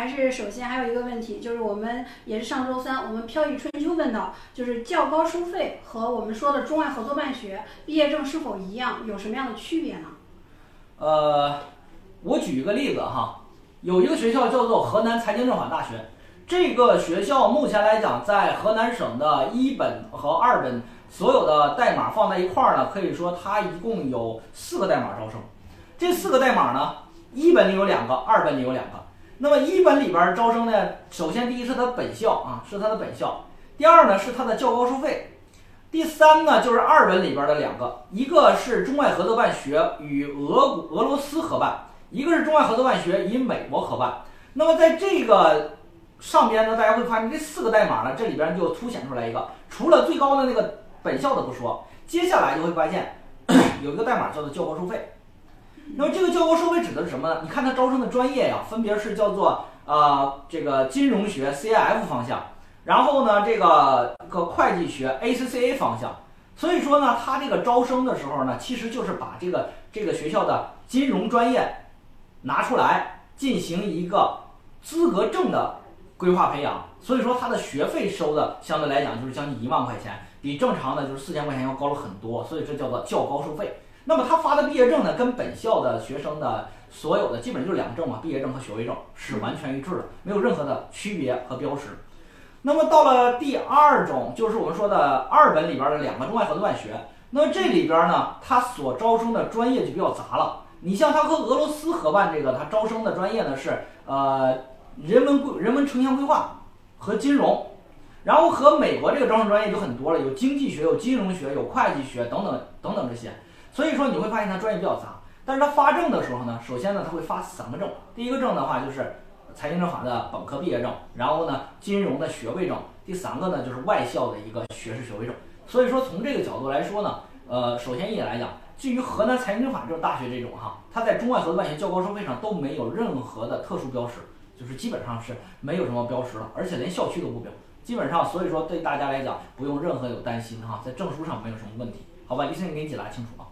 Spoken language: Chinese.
还是首先还有一个问题，就是我们也是上周三，我们飘逸春秋问到，就是较高收费和我们说的中外合作办学毕业证是否一样，有什么样的区别呢？呃，我举一个例子哈，有一个学校叫做河南财经政法大学，这个学校目前来讲，在河南省的一本和二本所有的代码放在一块儿呢，可以说它一共有四个代码招生。这四个代码呢，一本里有两个，二本里有两个。那么一本里边招生呢，首先第一是它本校啊，是它的本校；第二呢是它的较高收费；第三呢就是二本里边的两个，一个是中外合作办学与俄俄罗斯合办，一个是中外合作办学与美国合办。那么在这个上边呢，大家会发现这四个代码呢，这里边就凸显出来一个，除了最高的那个本校的不说，接下来就会发现 有一个代码叫做较高收费。那么这个较高收费指的是什么呢？你看它招生的专业呀，分别是叫做呃这个金融学 CIF 方向，然后呢这个个会计学 ACCA 方向。所以说呢，它这个招生的时候呢，其实就是把这个这个学校的金融专业拿出来进行一个资格证的规划培养。所以说它的学费收的相对来讲就是将近一万块钱，比正常的就是四千块钱要高了很多。所以这叫做较高收费。那么他发的毕业证呢，跟本校的学生的所有的基本上就两个证嘛，毕业证和学位证是完全一致的，没有任何的区别和标识。那么到了第二种，就是我们说的二本里边的两个中外合作办学。那么这里边呢，它所招生的专业就比较杂了。你像它和俄罗斯合办这个，它招生的专业呢是呃人文规人文城乡规划和金融。然后和美国这个招生专业就很多了，有经济学、有金融学、有会计学等等等等这些。所以说你会发现它专业比较杂，但是它发证的时候呢，首先呢它会发三个证，第一个证的话就是财经政法的本科毕业证，然后呢金融的学位证，第三个呢就是外校的一个学士学位证。所以说从这个角度来说呢，呃，首先一点来讲，至于河南财经政法这种大学这种哈，它在中外合作办学较高收费上都没有任何的特殊标识，就是基本上是没有什么标识了，而且连校区都不标，基本上所以说对大家来讲不用任何有担心哈，在证书上没有什么问题，好吧？李先生给你解答清楚啊。